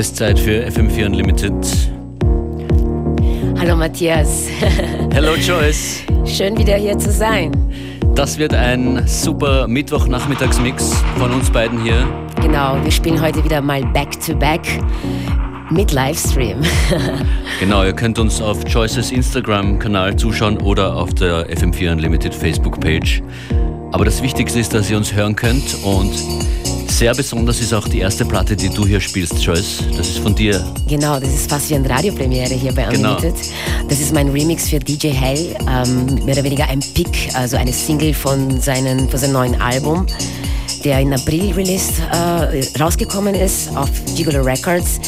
ist Zeit für FM4 Unlimited. Hallo Matthias. Hello Joyce. Schön wieder hier zu sein. Das wird ein super Mittwochnachmittagsmix von uns beiden hier. Genau, wir spielen heute wieder mal Back to Back mit Livestream. genau, ihr könnt uns auf Joyces Instagram-Kanal zuschauen oder auf der FM4 Unlimited Facebook-Page. Aber das Wichtigste ist, dass ihr uns hören könnt und sehr besonders ist auch die erste Platte, die du hier spielst, Joyce. Das ist von dir. Genau, das ist fast wie eine Radiopremiere hier bei genau. Unlimited. Genau. Das ist mein Remix für DJ Hell, ähm, mehr oder weniger ein Pick, also eine Single von, seinen, von seinem neuen Album, der in April released, äh, rausgekommen ist auf Gigolo Records.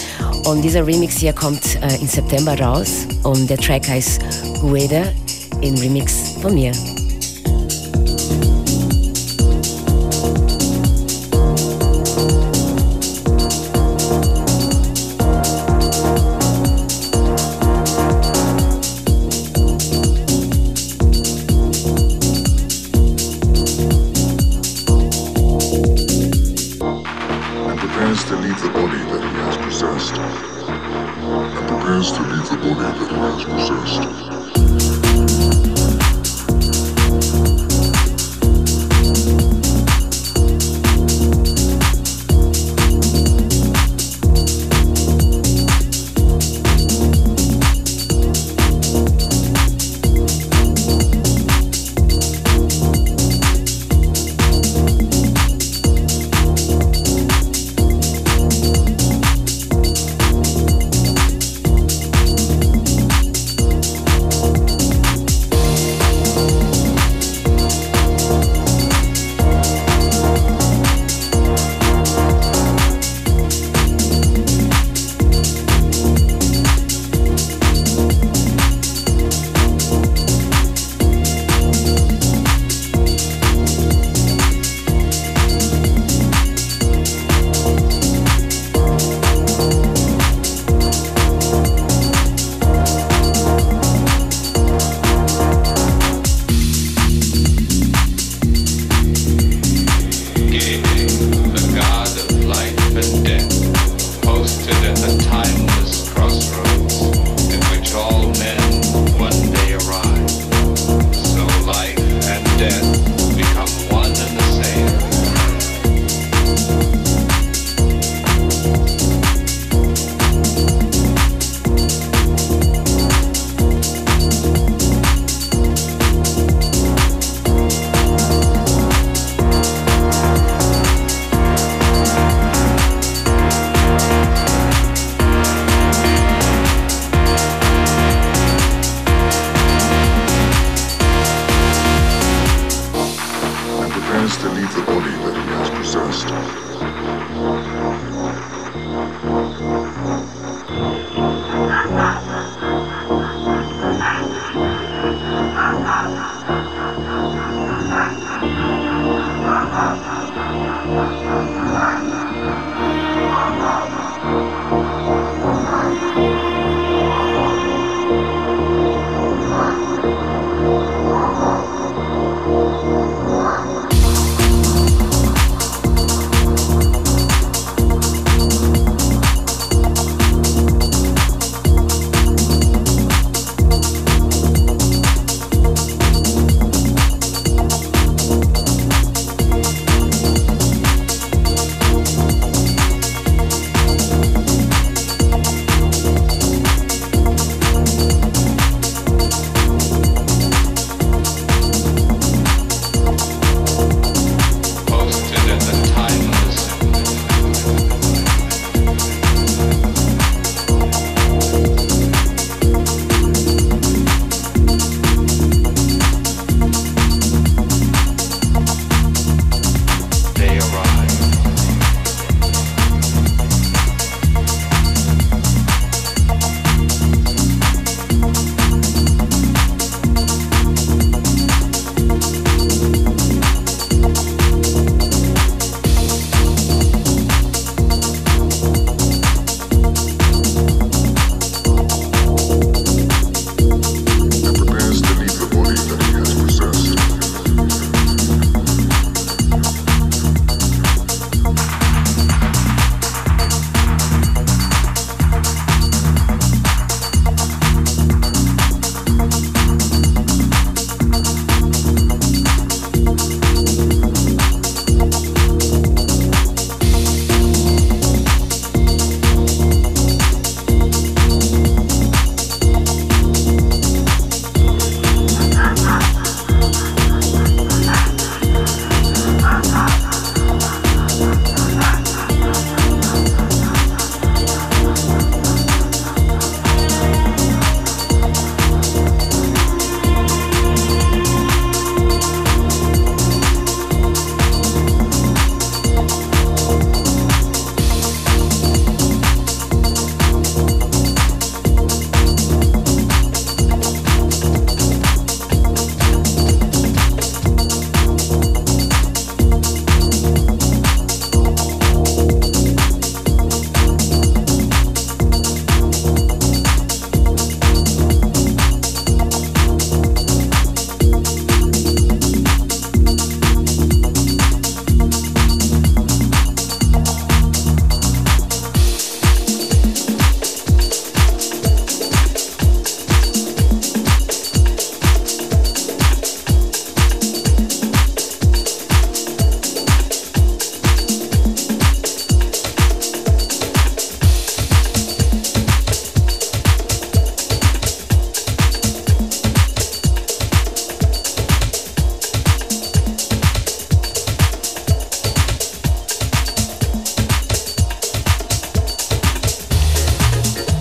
Und dieser Remix hier kommt äh, im September raus und der Track heißt Guede, in Remix von mir.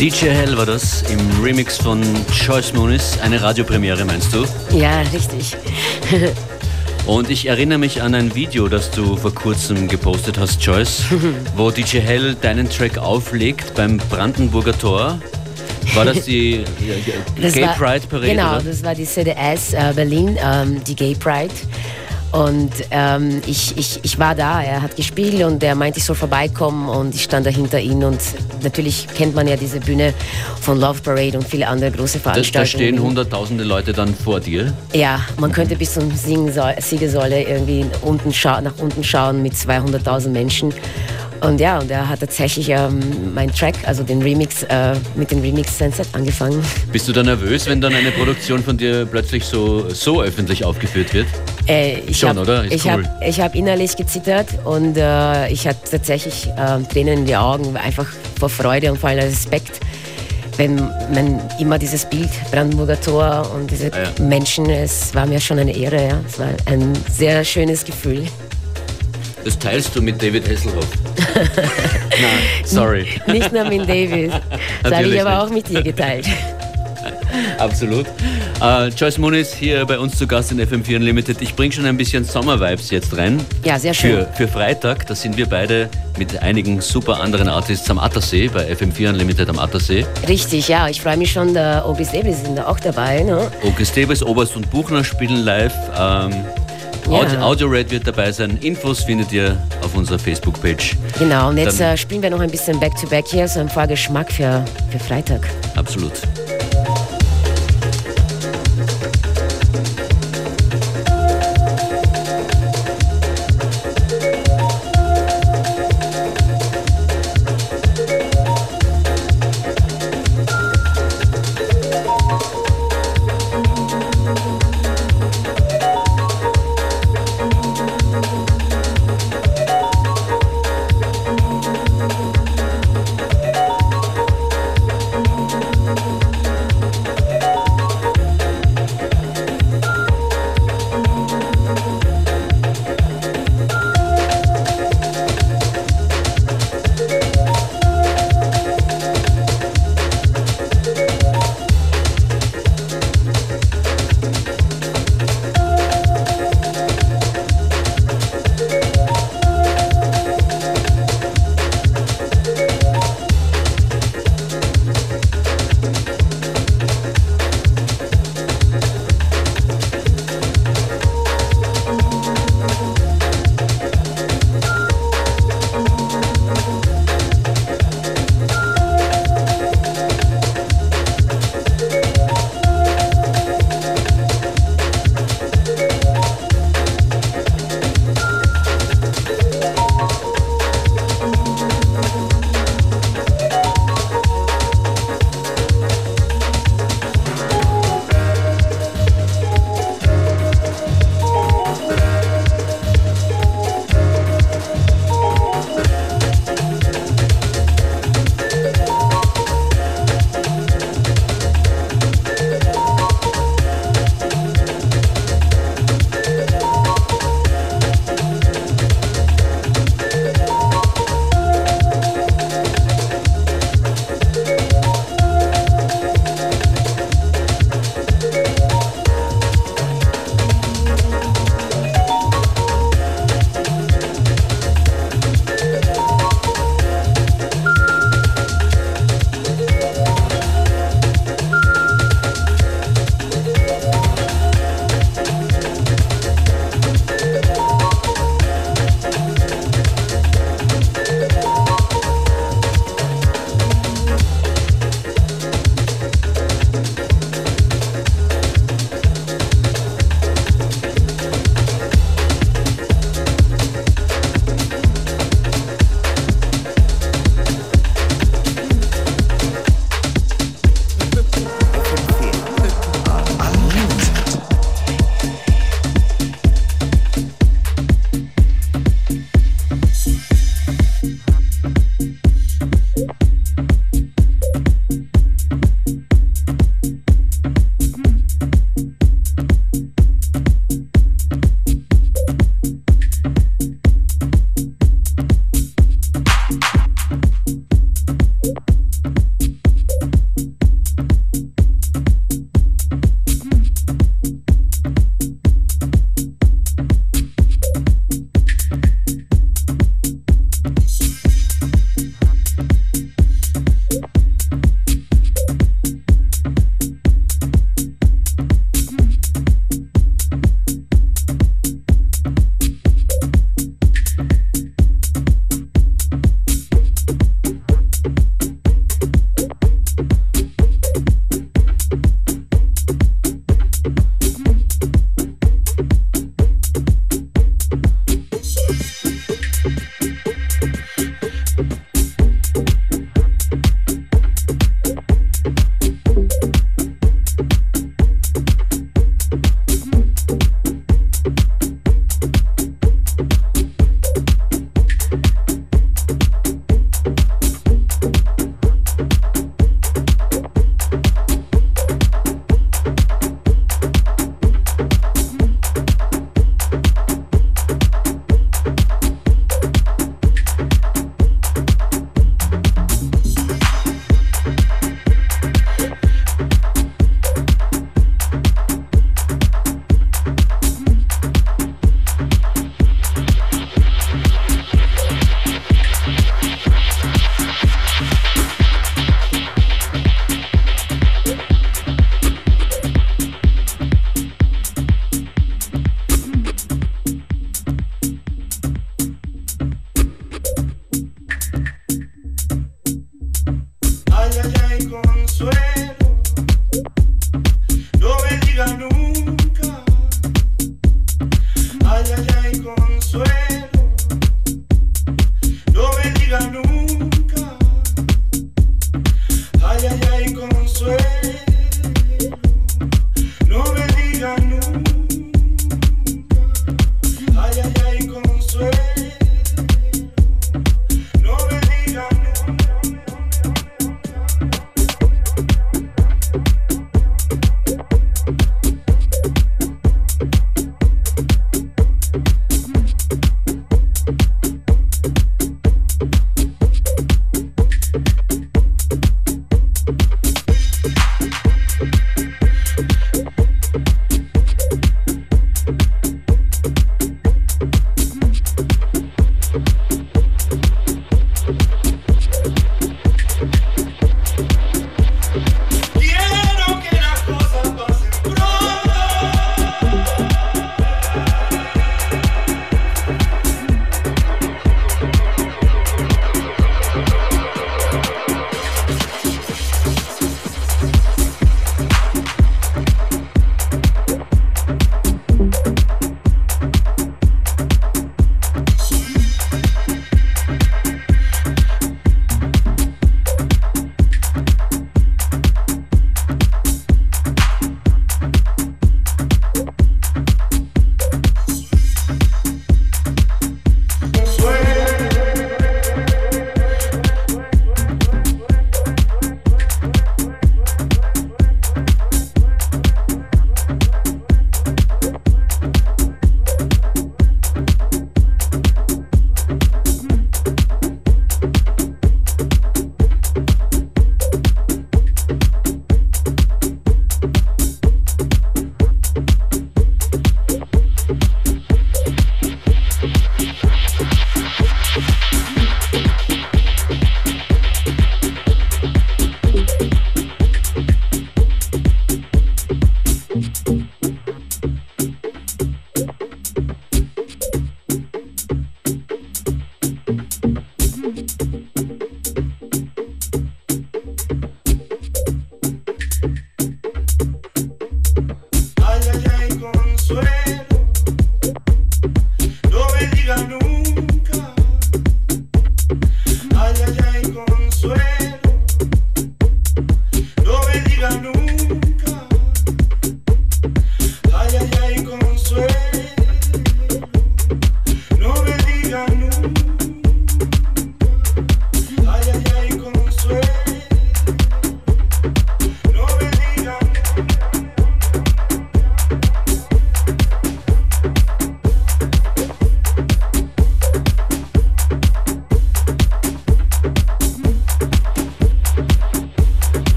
DJ Hell war das im Remix von Joyce Moonis. Eine Radiopremiere, meinst du? Ja, richtig. Und ich erinnere mich an ein Video, das du vor kurzem gepostet hast, Joyce, wo DJ Hell deinen Track auflegt beim Brandenburger Tor. War das die das Gay war, Pride Parade? Genau, oder? das war die CDS äh, Berlin, ähm, die Gay Pride. Und ähm, ich, ich, ich war da, er hat gespielt und er meinte, ich soll vorbeikommen und ich stand da hinter ihm und natürlich kennt man ja diese Bühne von Love Parade und viele andere große Veranstaltungen. Da, stehen hunderttausende Leute dann vor dir? Ja, man könnte bis zum Siegesäule irgendwie unten nach unten schauen mit 200.000 Menschen. Und ja, und er hat tatsächlich ähm, meinen Track, also den Remix, äh, mit dem Remix Sunset angefangen. Bist du da nervös, wenn dann eine Produktion von dir plötzlich so, so öffentlich aufgeführt wird? Äh, ich Schon, hab, oder? Ist ich cool. habe hab innerlich gezittert und äh, ich hatte tatsächlich äh, Tränen in die Augen, einfach vor Freude und vor allem Respekt wenn man immer dieses Bild Brandenburger Tor und diese ah, ja. Menschen, es war mir schon eine Ehre, ja. es war ein sehr schönes Gefühl. Das teilst du mit David Hasselhoff. Nein, sorry. Nicht nur mit David. Das habe ich aber nicht. auch mit dir geteilt. Absolut. Uh, Joyce Muniz hier bei uns zu Gast in FM4 Unlimited. Ich bringe schon ein bisschen Sommer-Vibes jetzt rein. Ja, sehr schön. Für, für Freitag, da sind wir beide mit einigen super anderen Artists am Attersee, bei FM4 Unlimited am Attersee. Richtig, ja. Ich freue mich schon, der August Debes sind da auch dabei. Ne? August Debes, Oberst und Buchner spielen live. Ähm, ja. Audio Red wird dabei sein. Infos findet ihr auf unserer Facebook-Page. Genau, und jetzt äh, spielen wir noch ein bisschen Back-to-Back -back hier, so ein Vorgeschmack für, für Freitag. Absolut.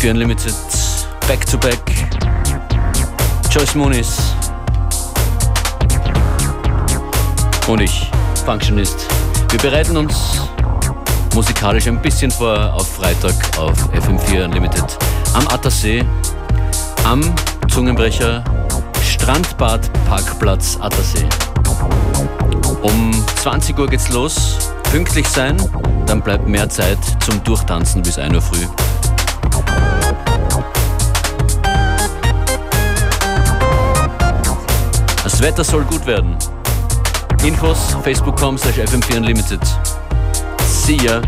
FM4 Unlimited, back to back. Joyce Moniz. Und ich, Functionist. Wir bereiten uns musikalisch ein bisschen vor auf Freitag auf FM4 Unlimited am Attersee, am Zungenbrecher Strandbad Parkplatz Attersee. Um 20 Uhr geht's los. Pünktlich sein, dann bleibt mehr Zeit zum Durchtanzen bis 1 Uhr früh. Das Wetter soll gut werden. Infos facebook.com slash fm4 unlimited. See ya.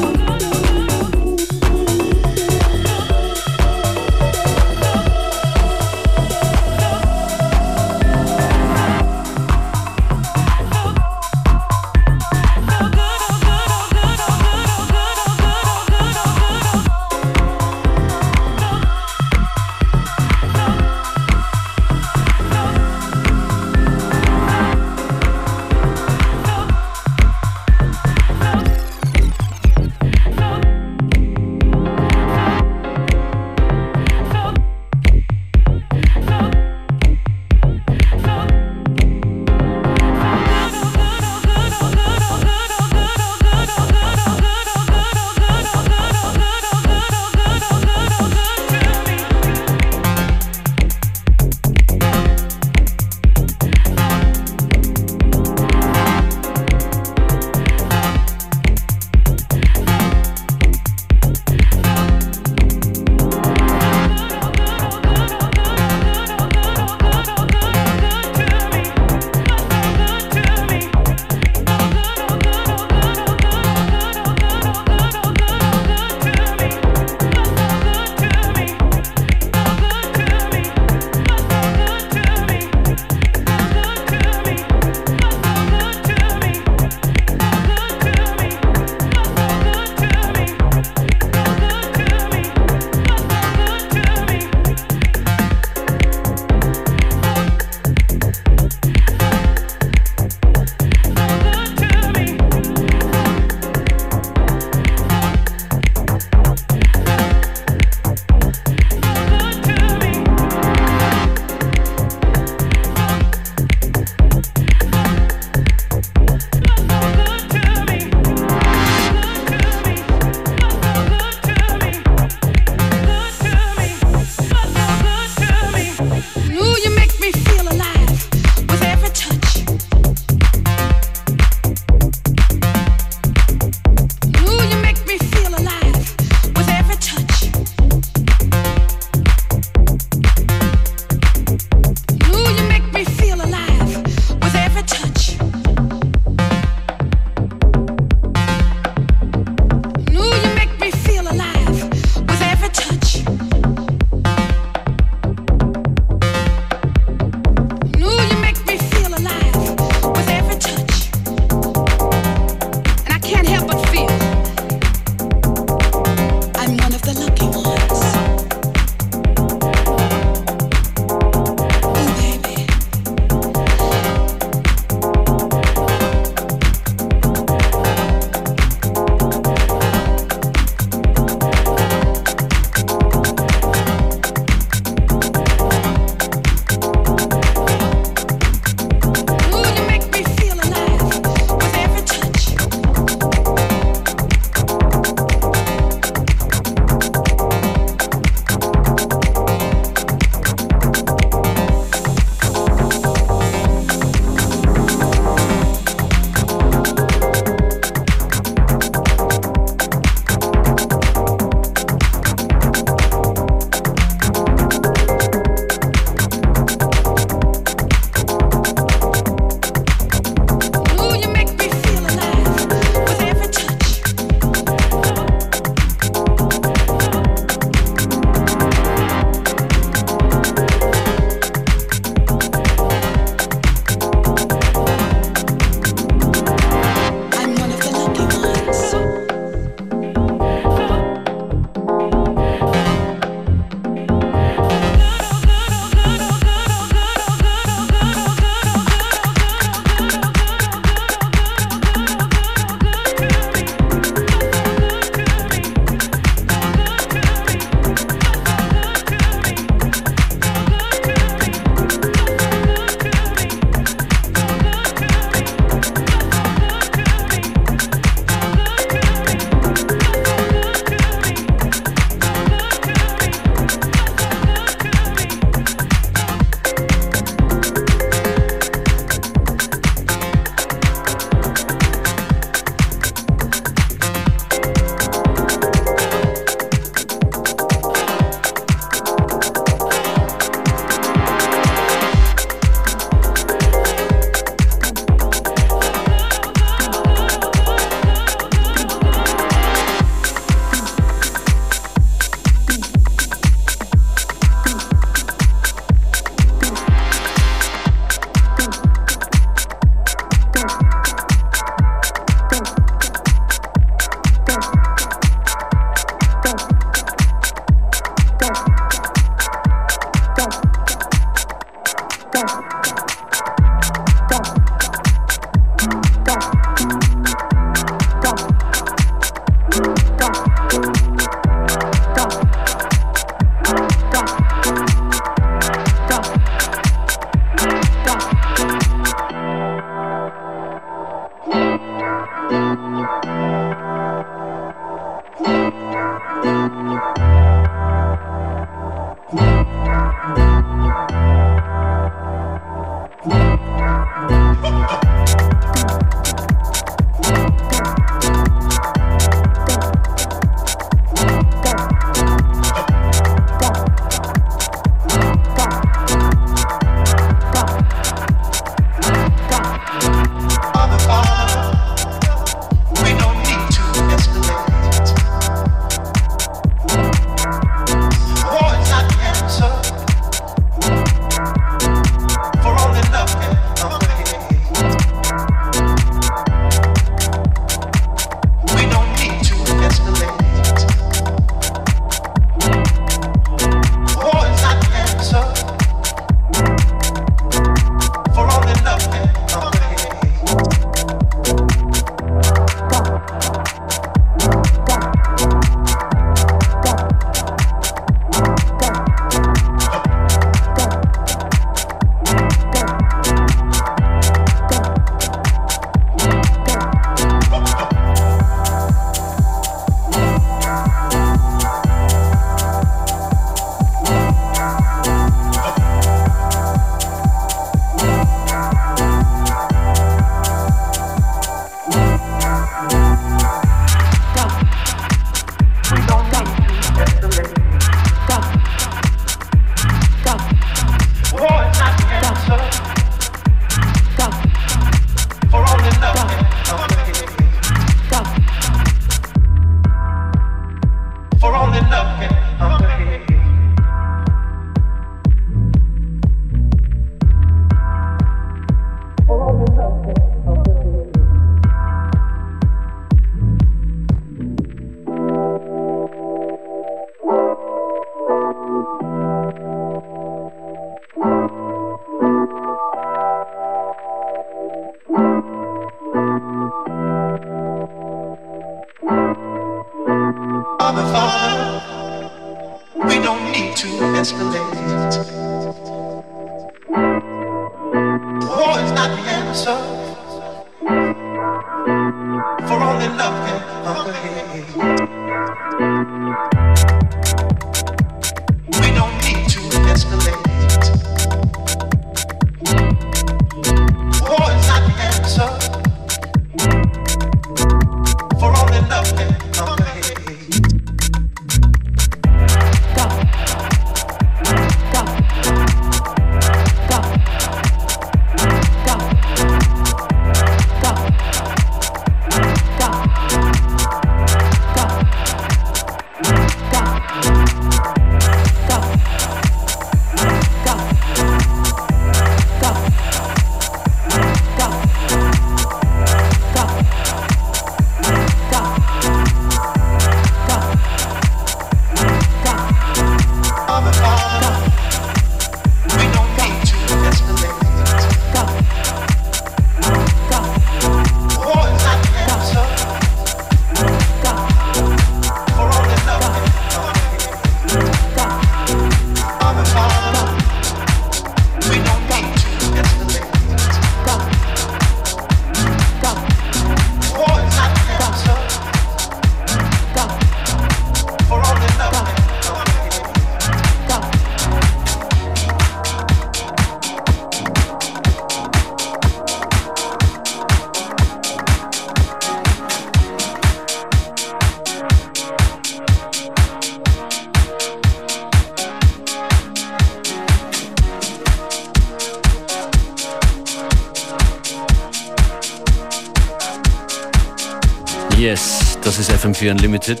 FM4 Unlimited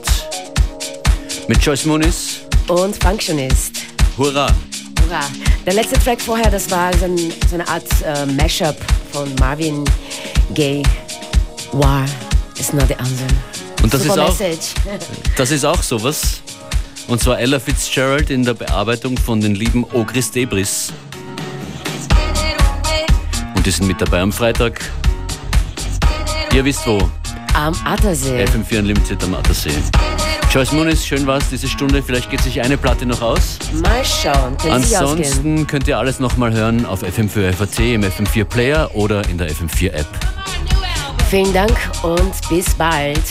mit Joyce Muniz und Functionist. Hurra! Hurra! Der letzte Track vorher, das war so, ein, so eine Art äh, Mashup von Marvin Gaye. War is not the answer. Und das ist, auch, das ist auch sowas. Und zwar Ella Fitzgerald in der Bearbeitung von den lieben Ogris Debris. Und die sind mit dabei am Freitag. Ihr wisst wo. Am Attersee. FM4 Unlimited am Attersee. Joyce Muniz, schön war's diese Stunde. Vielleicht geht sich eine Platte noch aus. Mal schauen. Ansonsten könnt ihr alles nochmal hören auf FM4 FAT im FM4 Player oder in der FM4 App. Vielen Dank und bis bald.